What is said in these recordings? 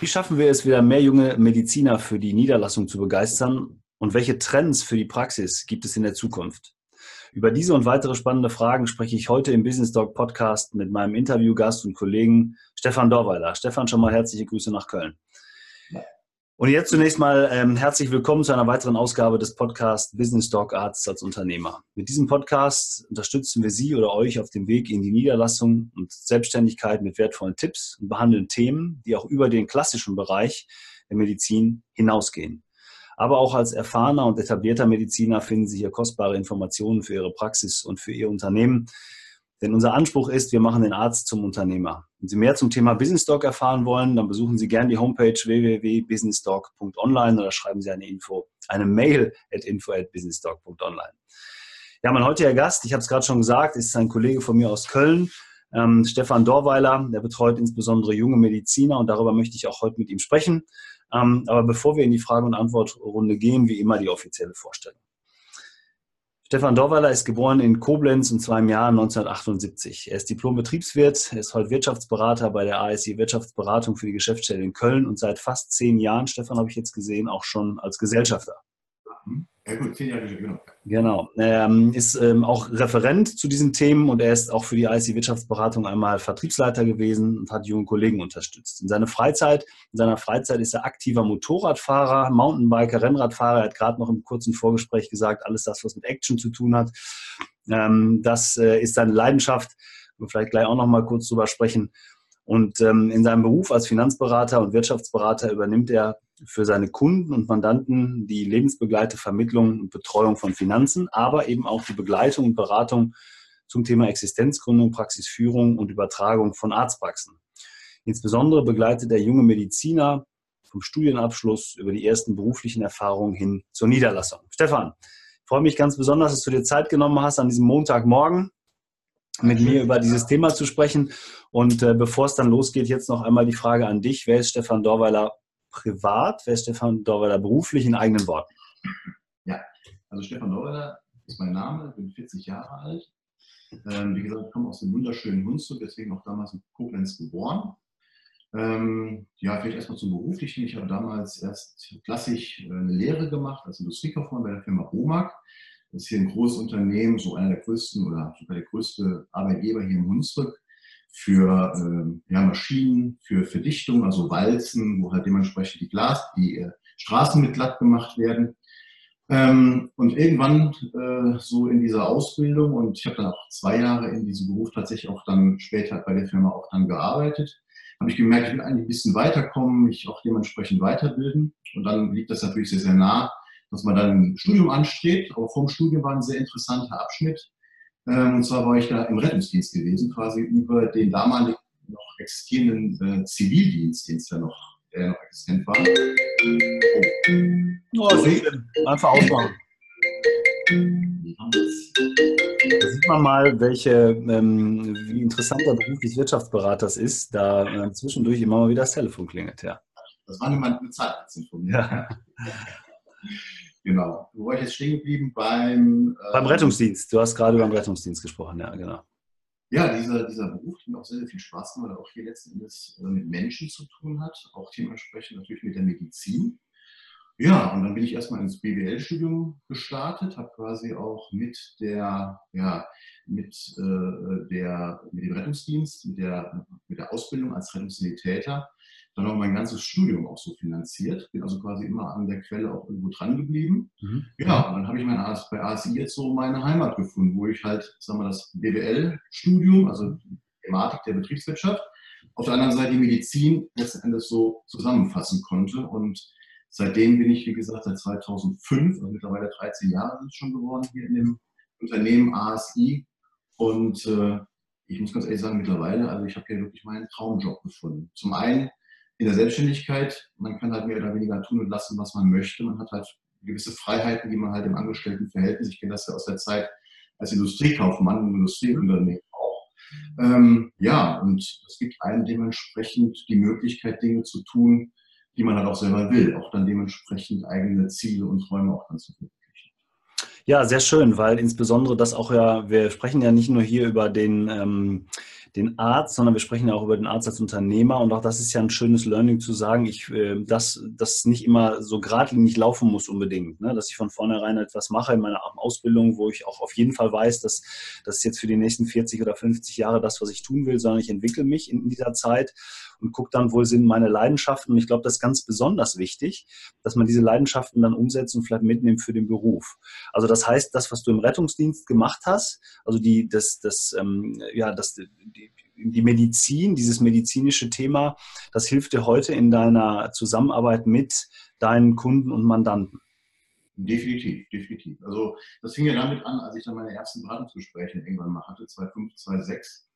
Wie schaffen wir es wieder, mehr junge Mediziner für die Niederlassung zu begeistern? Und welche Trends für die Praxis gibt es in der Zukunft? Über diese und weitere spannende Fragen spreche ich heute im Business Talk Podcast mit meinem Interviewgast und Kollegen Stefan Dorweiler. Stefan, schon mal herzliche Grüße nach Köln. Und jetzt zunächst mal ähm, herzlich willkommen zu einer weiteren Ausgabe des Podcasts Business Talk Arts als Unternehmer. Mit diesem Podcast unterstützen wir Sie oder euch auf dem Weg in die Niederlassung und Selbstständigkeit mit wertvollen Tipps und behandeln Themen, die auch über den klassischen Bereich der Medizin hinausgehen. Aber auch als erfahrener und etablierter Mediziner finden Sie hier kostbare Informationen für Ihre Praxis und für Ihr Unternehmen. Denn unser Anspruch ist, wir machen den Arzt zum Unternehmer. Wenn Sie mehr zum Thema Business Talk erfahren wollen, dann besuchen Sie gerne die Homepage www.businesstalk.online oder schreiben Sie eine Info, eine Mail at info at businesstalk.online. Ja, mein heutiger Gast, ich habe es gerade schon gesagt, ist ein Kollege von mir aus Köln, ähm, Stefan Dorweiler. Der betreut insbesondere junge Mediziner und darüber möchte ich auch heute mit ihm sprechen. Ähm, aber bevor wir in die Frage- und Antwortrunde gehen, wie immer die offizielle Vorstellung. Stefan Dorweiler ist geboren in Koblenz und zwar im Jahr 1978. Er ist Diplom-Betriebswirt, er ist heute Wirtschaftsberater bei der ASI Wirtschaftsberatung für die Geschäftsstelle in Köln und seit fast zehn Jahren, Stefan, habe ich jetzt gesehen, auch schon als Gesellschafter. Mhm. Ja gut, zehn Jahre, genau. Genau. Er ähm, ist ähm, auch Referent zu diesen Themen und er ist auch für die IC Wirtschaftsberatung einmal Vertriebsleiter gewesen und hat junge Kollegen unterstützt. In seiner Freizeit, in seiner Freizeit ist er aktiver Motorradfahrer, Mountainbiker, Rennradfahrer. Er hat gerade noch im kurzen Vorgespräch gesagt, alles das, was mit Action zu tun hat, ähm, das äh, ist seine Leidenschaft. Wir vielleicht gleich auch noch mal kurz drüber sprechen. Und ähm, in seinem Beruf als Finanzberater und Wirtschaftsberater übernimmt er für seine Kunden und Mandanten die lebensbegleite Vermittlung und Betreuung von Finanzen, aber eben auch die Begleitung und Beratung zum Thema Existenzgründung, Praxisführung und Übertragung von Arztpraxen. Insbesondere begleitet er junge Mediziner vom Studienabschluss über die ersten beruflichen Erfahrungen hin zur Niederlassung. Stefan, ich freue mich ganz besonders, dass du dir Zeit genommen hast, an diesem Montagmorgen mit mir über dieses Thema zu sprechen. Und äh, bevor es dann losgeht, jetzt noch einmal die Frage an dich. Wer ist Stefan Dorweiler privat? Wer ist Stefan Dorweiler beruflich in eigenen Worten? Ja, also Stefan Dorweiler ist mein Name, bin 40 Jahre alt. Ähm, wie gesagt, ich komme aus dem wunderschönen Hunsrück, deswegen auch damals in Koblenz geboren. Ähm, ja, vielleicht erstmal zum Beruflichen. Ich habe damals erst klassisch äh, eine Lehre gemacht als Industriekaufmann bei der Firma Omag. Das ist hier ein großes Unternehmen, so einer der größten oder sogar der größte Arbeitgeber hier im Hunsrück für äh, ja, Maschinen, für Verdichtung, also Walzen, wo halt dementsprechend die Glas, die äh, Straßen mit glatt gemacht werden. Ähm, und irgendwann äh, so in dieser Ausbildung und ich habe dann auch zwei Jahre in diesem Beruf tatsächlich auch dann später bei der Firma auch dann gearbeitet, habe ich gemerkt, ich will eigentlich ein bisschen weiterkommen, mich auch dementsprechend weiterbilden. Und dann liegt das natürlich sehr, sehr nah, dass man dann ein Studium anstrebt. Aber vom Studium war ein sehr interessanter Abschnitt. Ähm, und zwar war ich da im Rettungsdienst gewesen, quasi über den damaligen noch existierenden äh, Zivildienst, den es ja noch, der noch existent war. Oh, oh Einfach ausmachen. Da sieht man mal, welche, ähm, wie interessant der Beruf des Wirtschaftsberaters ist, da äh, zwischendurch immer mal wieder das Telefon klingelt. Ja. Das war niemand bezahlt von mir. Ja. Genau. Wo war ich jetzt stehen geblieben? Beim, äh, beim Rettungsdienst. Du hast gerade beim Rettungsdienst gesprochen, ja, genau. Ja, dieser, dieser Beruf, der mir auch sehr, sehr viel Spaß macht, weil er auch hier letzten Endes äh, mit Menschen zu tun hat, auch dementsprechend natürlich mit der Medizin. Ja, und dann bin ich erstmal ins BWL-Studium gestartet, habe quasi auch mit der, ja, mit, äh, der, mit dem Rettungsdienst, mit der, mit der Ausbildung als Rettungssanitäter dann auch mein ganzes Studium auch so finanziert. Bin also quasi immer an der Quelle auch irgendwo dran geblieben. Mhm. Ja, und dann habe ich mein AS, bei ASI jetzt so meine Heimat gefunden, wo ich halt, sagen wir, das BWL-Studium, also Thematik der Betriebswirtschaft, auf der anderen Seite die Medizin letzten Endes so zusammenfassen konnte. Und seitdem bin ich, wie gesagt, seit 2005, also mittlerweile 13 Jahre sind es schon geworden, hier in dem Unternehmen ASI. Und äh, ich muss ganz ehrlich sagen, mittlerweile, also ich habe hier wirklich meinen Traumjob gefunden. Zum einen in der Selbstständigkeit, man kann halt mehr oder weniger tun und lassen, was man möchte. Man hat halt gewisse Freiheiten, die man halt im Angestelltenverhältnis, ich kenne das ja aus der Zeit als Industriekaufmann im Industrieunternehmen auch. Ähm, ja, und es gibt einem dementsprechend die Möglichkeit, Dinge zu tun, die man halt auch selber will, auch dann dementsprechend eigene Ziele und Träume auch dann zu verwirklichen. Ja, sehr schön, weil insbesondere das auch ja, wir sprechen ja nicht nur hier über den, ähm, den Arzt, sondern wir sprechen ja auch über den Arzt als Unternehmer. Und auch das ist ja ein schönes Learning zu sagen, ich, äh, dass das nicht immer so geradlinig laufen muss unbedingt. Ne? Dass ich von vornherein etwas mache in meiner Ausbildung, wo ich auch auf jeden Fall weiß, dass das jetzt für die nächsten 40 oder 50 Jahre das, was ich tun will, sondern ich entwickle mich in dieser Zeit und gucke dann, wo sind meine Leidenschaften. Und ich glaube, das ist ganz besonders wichtig, dass man diese Leidenschaften dann umsetzt und vielleicht mitnimmt für den Beruf. Also das heißt, das, was du im Rettungsdienst gemacht hast, also die, das, das, ähm, ja, das, die, die Medizin, dieses medizinische Thema, das hilft dir heute in deiner Zusammenarbeit mit deinen Kunden und Mandanten. Definitiv, definitiv. Also das fing ja damit an, als ich dann meine ersten Beratungsgespräche irgendwann mal hatte, 2005, 2006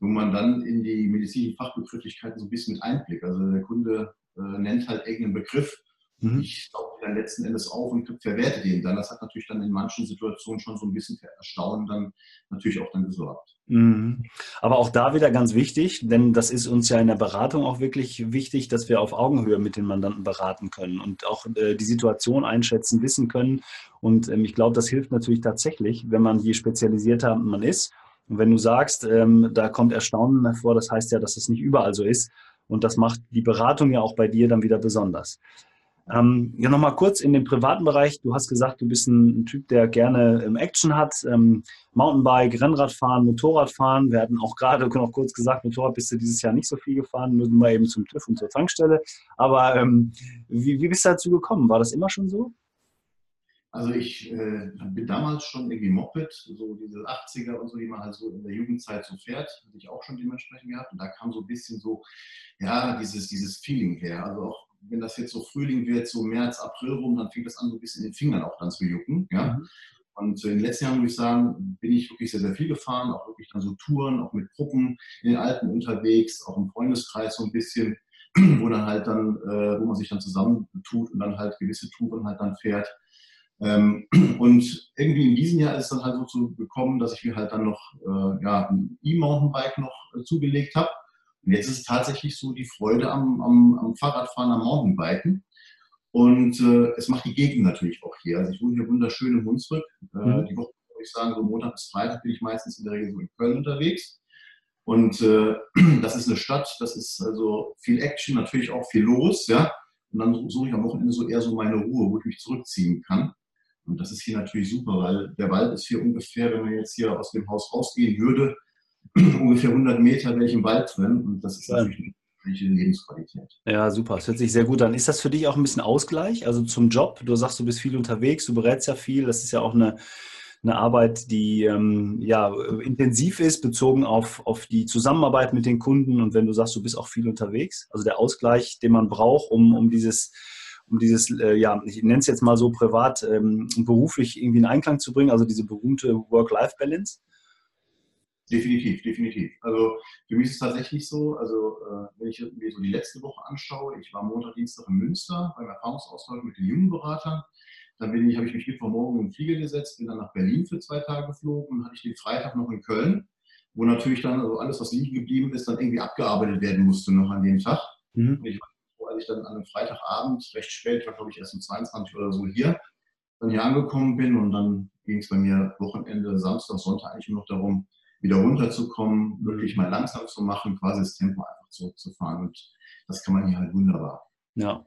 wo man dann in die medizinischen Fachbegrifflichkeiten so ein bisschen mit einblickt. Also der Kunde äh, nennt halt irgendeinen Begriff. Mhm. Ich sauge dann letzten Endes auf und verwerte den dann. Das hat natürlich dann in manchen Situationen schon so ein bisschen für Erstaunen dann natürlich auch dann gesorgt. Mhm. Aber auch da wieder ganz wichtig, denn das ist uns ja in der Beratung auch wirklich wichtig, dass wir auf Augenhöhe mit den Mandanten beraten können und auch äh, die Situation einschätzen, wissen können. Und ähm, ich glaube, das hilft natürlich tatsächlich, wenn man je spezialisierter man ist und wenn du sagst, ähm, da kommt Erstaunen hervor, das heißt ja, dass es nicht überall so ist. Und das macht die Beratung ja auch bei dir dann wieder besonders. Ähm, ja, nochmal kurz in den privaten Bereich. Du hast gesagt, du bist ein, Typ, der gerne ähm, Action hat. Ähm, Mountainbike, Rennradfahren, Motorradfahren. Wir hatten auch gerade noch kurz gesagt, Motorrad bist du dieses Jahr nicht so viel gefahren, nur mal eben zum TÜV und zur Tankstelle. Aber ähm, wie, wie bist du dazu gekommen? War das immer schon so? Also ich äh, bin damals schon irgendwie Moped, so diese 80er und so, die man halt so in der Jugendzeit so fährt, hatte ich auch schon dementsprechend gehabt. Und da kam so ein bisschen so, ja, dieses, dieses Feeling her. Also auch wenn das jetzt so Frühling wird, so März, April rum, dann fängt das an, so ein bisschen in den Fingern auch dann zu jucken. Ja? Mhm. Und in den letzten Jahren, muss ich sagen, bin ich wirklich sehr, sehr viel gefahren, auch wirklich dann so Touren, auch mit Gruppen in den Alpen unterwegs, auch im Freundeskreis so ein bisschen, wo dann halt dann, äh, wo man sich dann zusammentut und dann halt gewisse Touren halt dann fährt. Ähm, und irgendwie in diesem Jahr ist es dann halt so gekommen, dass ich mir halt dann noch äh, ja, ein E-Mountainbike noch äh, zugelegt habe. Und jetzt ist es tatsächlich so die Freude am, am, am Fahrradfahren, am Mountainbiken. Und äh, es macht die Gegend natürlich auch hier. Also ich wohne hier wunderschön in Hunsrück. Äh, mhm. Die Woche, würde ich sagen, so Montag bis Freitag bin ich meistens in der Regel so in Köln unterwegs. Und das ist eine Stadt, das ist also viel Action, natürlich auch viel los, ja. Und dann suche ich am Wochenende so eher so meine Ruhe, wo ich mich zurückziehen kann. Und das ist hier natürlich super, weil der Wald ist hier ungefähr, wenn man jetzt hier aus dem Haus rausgehen würde, ungefähr 100 Meter wäre ich im Wald drin. Und das ist ja. natürlich eine Lebensqualität. Ja, super. Das hört sich sehr gut an. Ist das für dich auch ein bisschen Ausgleich? Also zum Job? Du sagst, du bist viel unterwegs, du berätst ja viel. Das ist ja auch eine, eine Arbeit, die ähm, ja, intensiv ist, bezogen auf, auf die Zusammenarbeit mit den Kunden. Und wenn du sagst, du bist auch viel unterwegs, also der Ausgleich, den man braucht, um, um dieses um dieses, äh, ja, ich nenne es jetzt mal so privat, ähm, beruflich irgendwie in Einklang zu bringen, also diese berühmte Work-Life-Balance? Definitiv, definitiv. Also für mich ist es tatsächlich so, also äh, wenn ich mir so die letzte Woche anschaue, ich war Montag, Dienstag in Münster beim Erfahrungsaustausch mit den jungen Beratern. Dann bin ich, habe ich mich Mittwochmorgen in den Flieger gesetzt, bin dann nach Berlin für zwei Tage geflogen und hatte ich den Freitag noch in Köln, wo natürlich dann also alles, was liegen geblieben ist, dann irgendwie abgearbeitet werden musste noch an dem Tag. Mhm. Ich war ich dann an einem Freitagabend, recht spät, war glaube ich erst um 22 oder so hier, dann hier angekommen bin und dann ging es bei mir Wochenende, Samstag, Sonntag eigentlich nur noch darum, wieder runterzukommen, wirklich mal langsam zu machen, quasi das Tempo einfach zurückzufahren und das kann man hier halt wunderbar. Ja.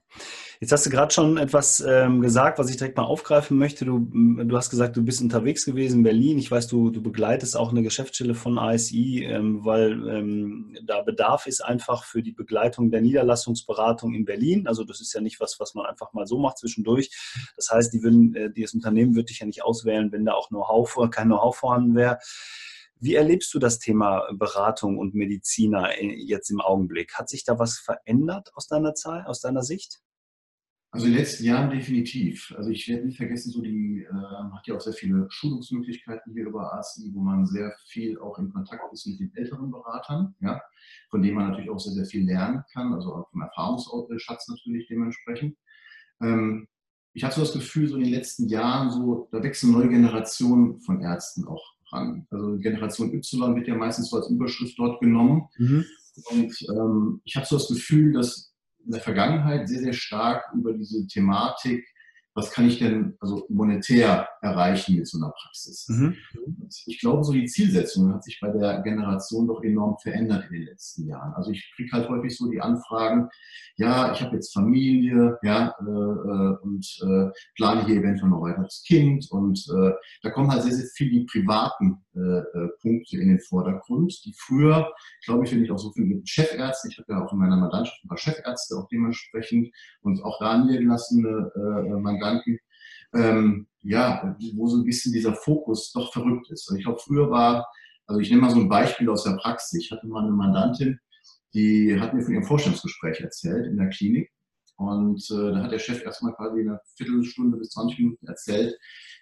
Jetzt hast du gerade schon etwas ähm, gesagt, was ich direkt mal aufgreifen möchte. Du, du hast gesagt, du bist unterwegs gewesen in Berlin. Ich weiß, du, du begleitest auch eine Geschäftsstelle von ASI, ähm, weil ähm, da Bedarf ist einfach für die Begleitung der Niederlassungsberatung in Berlin. Also das ist ja nicht was, was man einfach mal so macht zwischendurch. Das heißt, die würden, äh, das Unternehmen würde dich ja nicht auswählen, wenn da auch Know-how, kein Know-how vorhanden wäre. Wie erlebst du das Thema Beratung und Mediziner jetzt im Augenblick? Hat sich da was verändert aus deiner Zeit, aus deiner Sicht? Also in den letzten Jahren definitiv. Also ich werde nicht vergessen, so die äh, hat ja auch sehr viele Schulungsmöglichkeiten hier über ASI, wo man sehr viel auch in Kontakt ist mit den älteren Beratern, ja, von denen man natürlich auch sehr, sehr viel lernen kann, also auch vom Erfahrungsschatz natürlich dementsprechend. Ähm, ich hatte so das Gefühl, so in den letzten Jahren, so, da wechseln neue Generationen von Ärzten auch ran. Also Generation Y wird ja meistens so als Überschrift dort genommen. Mhm. Und ähm, ich habe so das Gefühl, dass in der Vergangenheit sehr, sehr stark über diese Thematik was kann ich denn also monetär erreichen mit so einer Praxis? Mhm. Ich glaube, so die Zielsetzung hat sich bei der Generation doch enorm verändert in den letzten Jahren. Also ich kriege halt häufig so die Anfragen, ja, ich habe jetzt Familie, ja, äh, äh, und äh, plane hier eventuell noch weiter das Kind und äh, da kommen halt sehr, sehr viele die privaten äh, äh, Punkte in den Vordergrund, die früher, glaube ich, wenn ich auch so viel mit Chefärzten, ich habe ja auch in meiner Mandantschaft ein paar Chefärzte auch dementsprechend und auch da niedergelassene äh, Mandanten, ähm, ja, wo so ein bisschen dieser Fokus doch verrückt ist. Und ich glaube, früher war, also ich nehme mal so ein Beispiel aus der Praxis. Ich hatte mal eine Mandantin, die hat mir von ihrem Vorstellungsgespräch erzählt in der Klinik. Und äh, da hat der Chef erstmal quasi eine Viertelstunde bis 20 Minuten erzählt,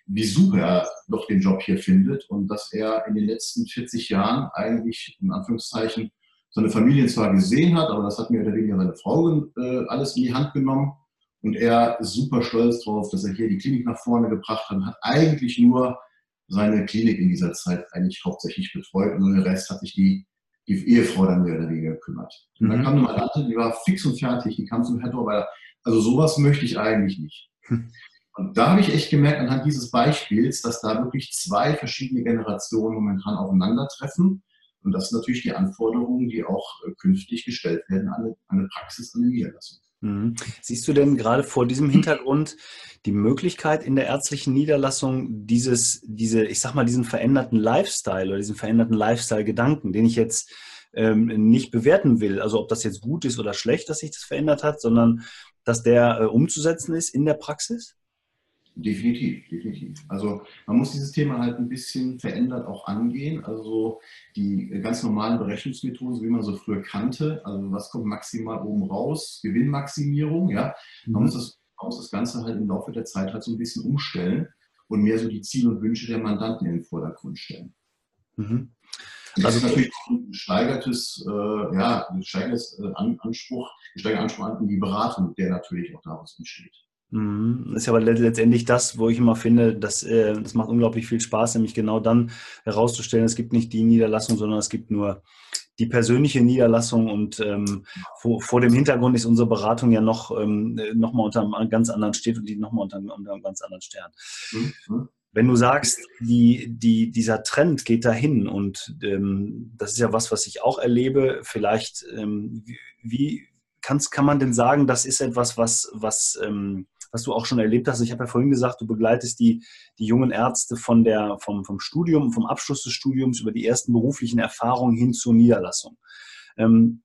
wie super er doch den Job hier findet und dass er in den letzten 40 Jahren eigentlich in Anführungszeichen seine Familie zwar gesehen hat, aber das hat mehr oder weniger seine Frau äh, alles in die Hand genommen und er ist super stolz darauf, dass er hier die Klinik nach vorne gebracht hat und hat eigentlich nur seine Klinik in dieser Zeit eigentlich hauptsächlich betreut und den Rest hat sich die, die Ehefrau dann mehr oder weniger gekümmert. Und dann mhm. kam eine Mandante, die war fix und fertig, die kam zum Herr weil also sowas möchte ich eigentlich nicht. Hm. Und da habe ich echt gemerkt, anhand dieses Beispiels, dass da wirklich zwei verschiedene Generationen momentan aufeinandertreffen. Und das sind natürlich die Anforderungen, die auch äh, künftig gestellt werden an eine, an eine Praxis, an eine Niederlassung. Mhm. Siehst du denn gerade vor diesem Hintergrund die Möglichkeit in der ärztlichen Niederlassung, dieses, diese, ich sag mal, diesen veränderten Lifestyle oder diesen veränderten Lifestyle-Gedanken, den ich jetzt ähm, nicht bewerten will, also ob das jetzt gut ist oder schlecht, dass sich das verändert hat, sondern dass der äh, umzusetzen ist in der Praxis? Definitiv, definitiv. Also man muss dieses Thema halt ein bisschen verändert auch angehen. Also die ganz normalen Berechnungsmethoden, wie man so früher kannte, also was kommt maximal oben raus, Gewinnmaximierung, ja. Man, mhm. muss das, man muss das Ganze halt im Laufe der Zeit halt so ein bisschen umstellen und mehr so die Ziele und Wünsche der Mandanten in den Vordergrund stellen. Mhm. Also das ist natürlich ein gesteigertes, äh, ja, ein gesteigertes äh, Anspruch, gesteigerter Anspruch an die Beratung, der natürlich auch daraus entsteht. Mhm. Das ist aber letztendlich das, wo ich immer finde, dass, äh, das macht unglaublich viel Spaß, nämlich genau dann herauszustellen, es gibt nicht die Niederlassung, sondern es gibt nur die persönliche Niederlassung und ähm, vor, vor, dem Hintergrund ist unsere Beratung ja noch, ähm, noch mal unter einem ganz anderen steht und die nochmal unter, unter einem ganz anderen Stern. Mhm. Wenn du sagst, die, die, dieser Trend geht dahin und ähm, das ist ja was, was ich auch erlebe, vielleicht ähm, wie kannst, kann man denn sagen, das ist etwas, was, was ähm, was du auch schon erlebt hast. Ich habe ja vorhin gesagt, du begleitest die, die jungen Ärzte von der, vom, vom Studium, vom Abschluss des Studiums über die ersten beruflichen Erfahrungen hin zur Niederlassung. Ähm,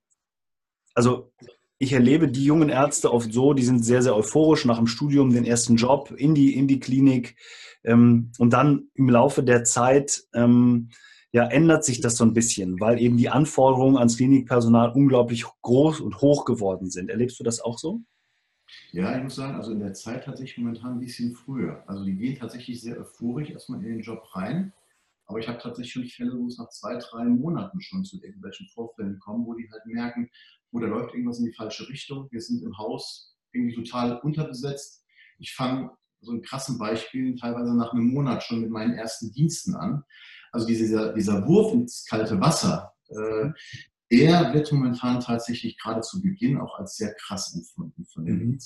also ich erlebe die jungen Ärzte oft so, die sind sehr, sehr euphorisch nach dem Studium, den ersten Job in die, in die Klinik ähm, und dann im Laufe der Zeit ähm, ja, ändert sich das so ein bisschen, weil eben die Anforderungen ans Klinikpersonal unglaublich groß und hoch geworden sind. Erlebst du das auch so? Ja, ich muss sagen, also in der Zeit tatsächlich momentan ein bisschen früher. Also die gehen tatsächlich sehr euphorisch erstmal in den Job rein. Aber ich habe tatsächlich schon Fälle, wo es nach zwei, drei Monaten schon zu irgendwelchen Vorfällen kommen, wo die halt merken, wo da läuft irgendwas in die falsche Richtung. Wir sind im Haus irgendwie total unterbesetzt. Ich fange so ein krassen Beispiel teilweise nach einem Monat schon mit meinen ersten Diensten an. Also dieser, dieser Wurf ins kalte Wasser, äh, der wird momentan tatsächlich gerade zu Beginn auch als sehr krass empfunden von den mhm.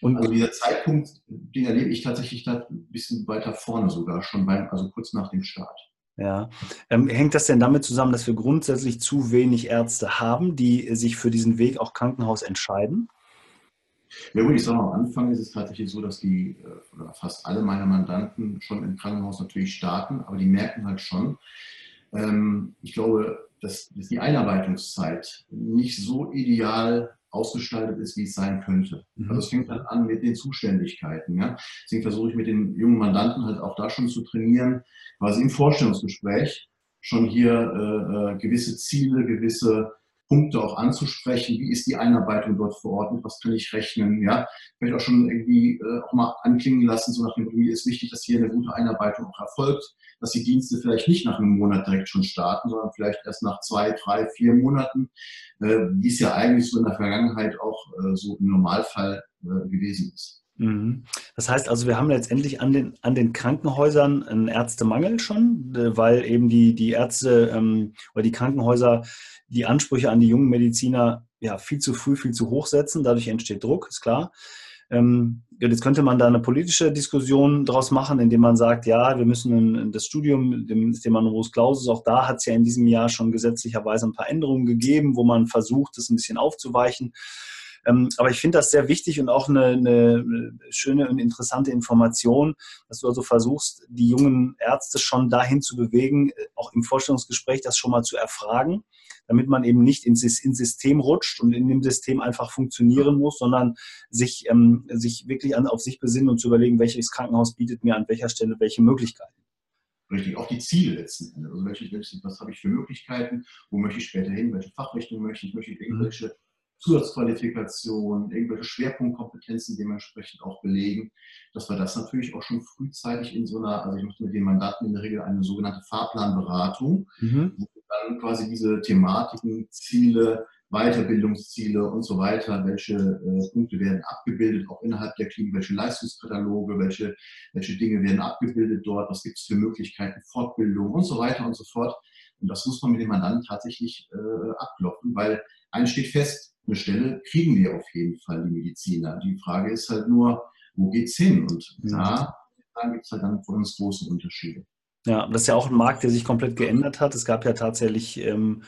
Und also dieser Zeitpunkt, den erlebe ich tatsächlich da ein bisschen weiter vorne sogar, schon beim, also kurz nach dem Start. Ja. Ähm, hängt das denn damit zusammen, dass wir grundsätzlich zu wenig Ärzte haben, die sich für diesen Weg auch Krankenhaus entscheiden? Ja gut, ich sage mal, am Anfang ist es tatsächlich so, dass die, äh, oder fast alle meiner Mandanten schon im Krankenhaus natürlich starten, aber die merken halt schon, ähm, ich glaube, dass, dass die Einarbeitungszeit nicht so ideal ausgestaltet ist, wie es sein könnte. Mhm. Also es fängt halt an mit den Zuständigkeiten. Ja? Deswegen versuche ich mit den jungen Mandanten halt auch da schon zu trainieren, quasi im Vorstellungsgespräch schon hier äh, äh gewisse Ziele, gewisse Punkte auch anzusprechen. Wie ist die Einarbeitung dort vor Ort? Mit was kann ich rechnen? Ja, vielleicht auch schon irgendwie äh, auch mal anklingen lassen, so nach dem Motto, ist wichtig, dass hier eine gute Einarbeitung auch erfolgt, dass die Dienste vielleicht nicht nach einem Monat direkt schon starten, sondern vielleicht erst nach zwei, drei, vier Monaten, äh, wie es ja eigentlich so in der Vergangenheit auch äh, so im Normalfall äh, gewesen ist. Mhm. Das heißt also, wir haben letztendlich an den, an den Krankenhäusern einen Ärztemangel schon, äh, weil eben die, die Ärzte ähm, oder die Krankenhäuser die Ansprüche an die jungen Mediziner ja viel zu früh, viel zu hoch setzen. Dadurch entsteht Druck, ist klar. Ähm, jetzt könnte man da eine politische Diskussion draus machen, indem man sagt, ja, wir müssen das Studium, dem Thema Numerus Clausus, auch da hat es ja in diesem Jahr schon gesetzlicherweise ein paar Änderungen gegeben, wo man versucht, das ein bisschen aufzuweichen. Ähm, aber ich finde das sehr wichtig und auch eine, eine, schöne und interessante Information, dass du also versuchst, die jungen Ärzte schon dahin zu bewegen, auch im Vorstellungsgespräch das schon mal zu erfragen, damit man eben nicht ins, ins System rutscht und in dem System einfach funktionieren muss, sondern sich, ähm, sich wirklich an, auf sich besinnen und zu überlegen, welches Krankenhaus bietet mir an welcher Stelle welche Möglichkeiten. Richtig, auch die Ziele letzten Endes. Also welche, was habe ich für Möglichkeiten, wo möchte ich später hin, welche Fachrichtung möchte ich, möchte ich irgendwelche Zusatzqualifikationen, irgendwelche Schwerpunktkompetenzen dementsprechend auch belegen, dass wir das natürlich auch schon frühzeitig in so einer, also ich mache mit den Mandaten in der Regel eine sogenannte Fahrplanberatung, mhm. wo dann quasi diese Thematiken, Ziele, Weiterbildungsziele und so weiter, welche äh, Punkte werden abgebildet, auch innerhalb der Klinik, welche Leistungskataloge, welche, welche Dinge werden abgebildet dort, was gibt es für Möglichkeiten, Fortbildung und so weiter und so fort. Und das muss man mit dem Mandanten tatsächlich äh, abklopfen, weil eins steht fest, eine Stelle kriegen wir auf jeden Fall, die Mediziner. Die Frage ist halt nur, wo geht's hin? Und da, da gibt es halt dann für uns große Unterschiede. Ja, das ist ja auch ein Markt, der sich komplett geändert hat. Es gab ja tatsächlich, ähm,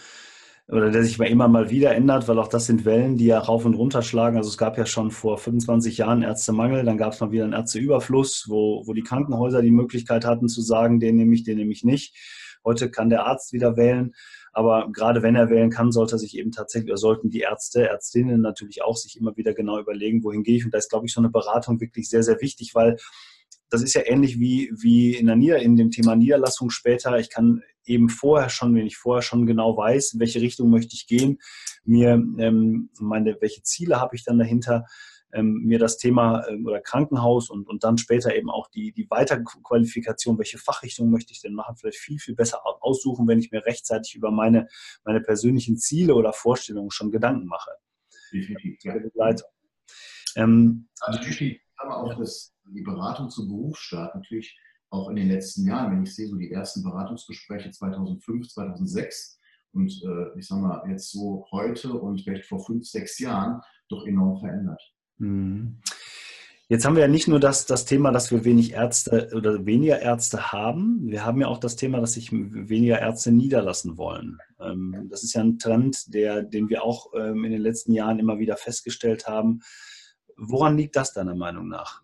oder der sich immer mal wieder ändert, weil auch das sind Wellen, die ja rauf und runter schlagen. Also es gab ja schon vor 25 Jahren Ärztemangel, dann gab es mal wieder einen Ärzteüberfluss, wo, wo die Krankenhäuser die Möglichkeit hatten zu sagen, den nehme ich, den nehme ich nicht. Heute kann der Arzt wieder wählen. Aber gerade wenn er wählen kann, sollte sich eben tatsächlich, oder sollten die Ärzte, Ärztinnen natürlich auch sich immer wieder genau überlegen, wohin gehe ich. Und da ist, glaube ich, so eine Beratung wirklich sehr, sehr wichtig, weil das ist ja ähnlich wie, wie in, der Nieder in dem Thema Niederlassung später. Ich kann eben vorher schon, wenn ich vorher schon genau weiß, in welche Richtung möchte ich gehen, mir ähm, meine, welche Ziele habe ich dann dahinter, ähm, mir das Thema ähm, oder Krankenhaus und, und dann später eben auch die, die Weiterqualifikation, welche Fachrichtung möchte ich denn machen, vielleicht viel, viel besser aussuchen, wenn ich mir rechtzeitig über meine, meine persönlichen Ziele oder Vorstellungen schon Gedanken mache. Definitiv, ja. Ähm, also natürlich haben wir auch das, die Beratung zum Berufsstaat natürlich auch in den letzten Jahren, wenn ich sehe, so die ersten Beratungsgespräche 2005, 2006 und äh, ich sage mal jetzt so heute und vielleicht vor fünf, sechs Jahren doch enorm verändert. Mhm. Jetzt haben wir ja nicht nur das, das Thema, dass wir wenig Ärzte oder weniger Ärzte haben. Wir haben ja auch das Thema, dass sich weniger Ärzte niederlassen wollen. Ähm, das ist ja ein Trend, der, den wir auch ähm, in den letzten Jahren immer wieder festgestellt haben. Woran liegt das deiner Meinung nach?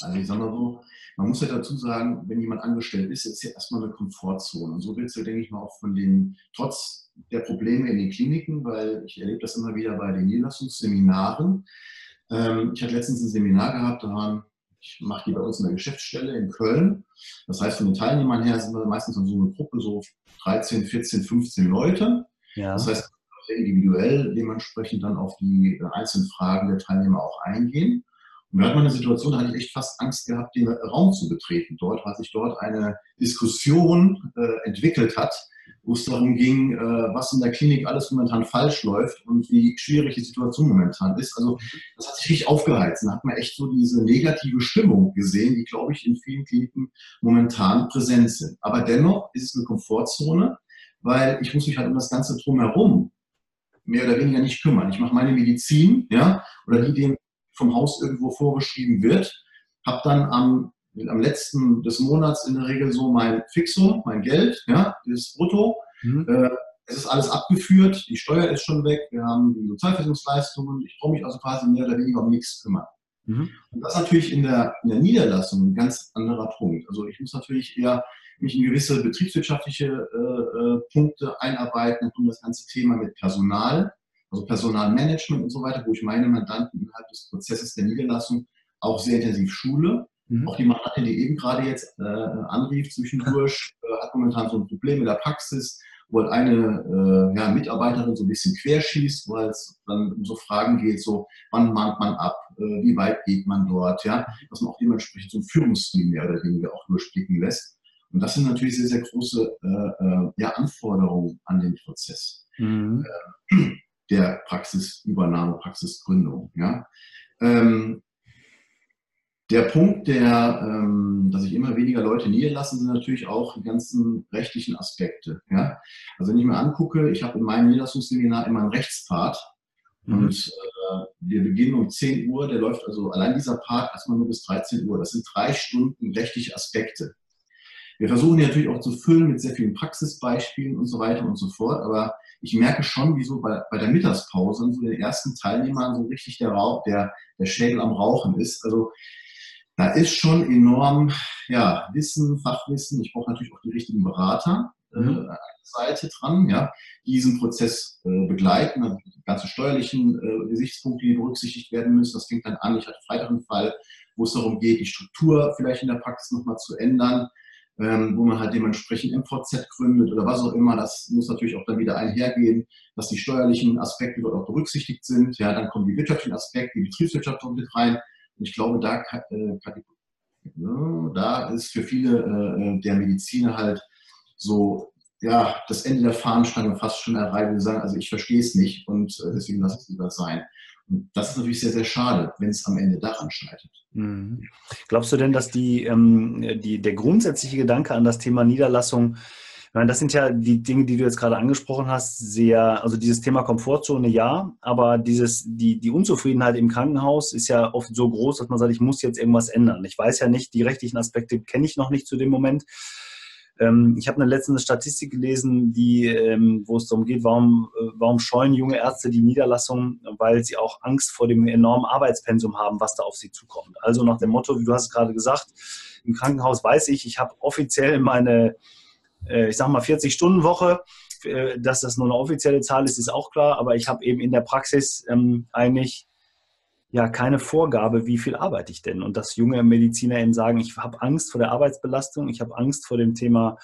Also ich sage mal so, man muss ja dazu sagen, wenn jemand angestellt ist, ist ja erstmal eine Komfortzone. Und so willst du, denke ich mal, auch von den, trotz der Probleme in den Kliniken, weil ich erlebe das immer wieder bei den Niederlassungsseminaren, ähm, ich hatte letztens ein Seminar gehabt, da waren, ich mache die bei uns in der Geschäftsstelle in Köln. Das heißt, von den Teilnehmern her sind wir meistens in so einer Gruppe so 13, 14, 15 Leute. Ja. Das heißt, individuell dementsprechend dann auf die einzelnen Fragen der Teilnehmer auch eingehen. Und da hat man eine Situation, da hatte ich echt fast Angst gehabt, den Raum zu betreten dort, weil sich dort eine Diskussion äh, entwickelt hat, wo es darum ging, äh, was in der Klinik alles momentan falsch läuft und wie schwierig die Situation momentan ist. Also das hat sich richtig aufgeheizt. Da hat man echt so diese negative Stimmung gesehen, die, glaube ich, in vielen Kliniken momentan präsent sind. Aber dennoch ist es eine Komfortzone, weil ich muss mich halt um das Ganze drumherum mehr oder weniger nicht kümmern. Ich mache meine Medizin, ja, oder die, die vom Haus irgendwo vorgeschrieben wird, habe dann am am letzten des Monats in der Regel so mein Fixum, mein Geld, ja, das Brutto. Mhm. Äh, es ist alles abgeführt, die Steuer ist schon weg, wir haben die Sozialversicherungsleistungen, ich brauche mich also quasi mehr oder weniger um nichts kümmern. Mhm. Und das ist natürlich in der, in der Niederlassung ein ganz anderer Punkt. Also ich muss natürlich eher mich in gewisse betriebswirtschaftliche äh, äh, Punkte einarbeiten um das ganze Thema mit Personal, also Personalmanagement und so weiter, wo ich meine Mandanten innerhalb des Prozesses der Niederlassung auch sehr intensiv schule Mhm. Auch die Mandantin, die eben gerade jetzt äh, anrief zwischendurch, äh, hat momentan so ein Problem in der Praxis, wo halt eine äh, ja, Mitarbeiterin so ein bisschen querschießt, weil es dann um so Fragen geht, so wann mahnt man ab, äh, wie weit geht man dort, ja, dass man auch dementsprechend so ein Führungsteam mehr oder weniger auch durchblicken lässt. Und das sind natürlich sehr, sehr große äh, äh, ja, Anforderungen an den Prozess mhm. Der Praxisübernahme, Praxisgründung. Ja. Ähm, der Punkt, der, ähm, dass sich immer weniger Leute niederlassen, sind natürlich auch die ganzen rechtlichen Aspekte. Ja? Also wenn ich mir angucke, ich habe in meinem Niederlassungsseminar immer einen Rechtspart Mhm. Und äh, wir beginnen um 10 Uhr, der läuft also allein dieser Part erstmal nur bis 13 Uhr. Das sind drei Stunden rechtliche Aspekte. Wir versuchen die natürlich auch zu füllen mit sehr vielen Praxisbeispielen und so weiter und so fort, aber ich merke schon, wie so bei, bei der Mittagspause so den ersten Teilnehmern so richtig der, Rauch, der, der Schädel am Rauchen ist. Also da ist schon enorm ja, Wissen, Fachwissen. Ich brauche natürlich auch die richtigen Berater äh, mhm. an der Seite dran, ja, die diesen Prozess äh, begleiten. Also die ganzen steuerlichen äh, Gesichtspunkte, die berücksichtigt werden müssen. Das fängt dann an. Ich hatte Freitag einen Fall, wo es darum geht, die Struktur vielleicht in der Praxis nochmal zu ändern ähm, wo man halt dementsprechend MVZ gründet oder was auch immer. Das muss natürlich auch dann wieder einhergehen, dass die steuerlichen Aspekte dort auch berücksichtigt sind. Ja, dann kommen die wirtschaftlichen Aspekte, die Betriebswirtschaft kommt mit rein. Und ich glaube, da, äh, da ist für viele äh, der Mediziner halt so ja, das Ende der Fahnenstange fast schon erreicht. Wir sagen, also ich verstehe es nicht und äh, deswegen lasse es lieber sein. Und das ist natürlich sehr, sehr schade, wenn es am Ende daran scheitert. Mhm. Glaubst du denn, dass die, ähm, die, der grundsätzliche Gedanke an das Thema Niederlassung, meine, das sind ja die Dinge, die du jetzt gerade angesprochen hast, sehr, also dieses Thema Komfortzone ja, aber dieses, die, die Unzufriedenheit im Krankenhaus ist ja oft so groß, dass man sagt, ich muss jetzt irgendwas ändern. Ich weiß ja nicht, die rechtlichen Aspekte kenne ich noch nicht zu dem Moment. Ähm, ich habe eine letzte Statistik gelesen, die, ähm, wo es darum geht, warum, äh, warum scheuen junge Ärzte die Niederlassung, weil sie auch Angst vor dem enormen Arbeitspensum haben, was da auf sie zukommt. Also nach dem Motto, wie du hast es gerade gesagt, im Krankenhaus weiß ich, ich habe offiziell meine, ich sag mal 40-Stunden-Woche. Äh, dass das nur eine offizielle Zahl ist, ist auch klar, aber ich habe eben in der Praxis ähm, eigentlich ja keine Vorgabe, wie viel arbeite ich denn. Und dass junge Mediziner eben sagen, ich habe Angst vor der Arbeitsbelastung, ich habe Angst vor dem Thema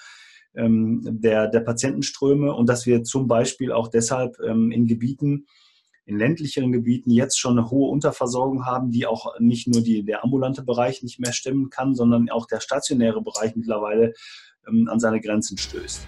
ähm, der, der Patientenströme und dass wir zum Beispiel auch deshalb ähm, in Gebieten, in ländlicheren Gebieten jetzt schon eine hohe Unterversorgung haben, die auch nicht nur die, der ambulante Bereich nicht mehr stemmen kann, sondern auch der stationäre Bereich mittlerweile ähm, an seine Grenzen stößt.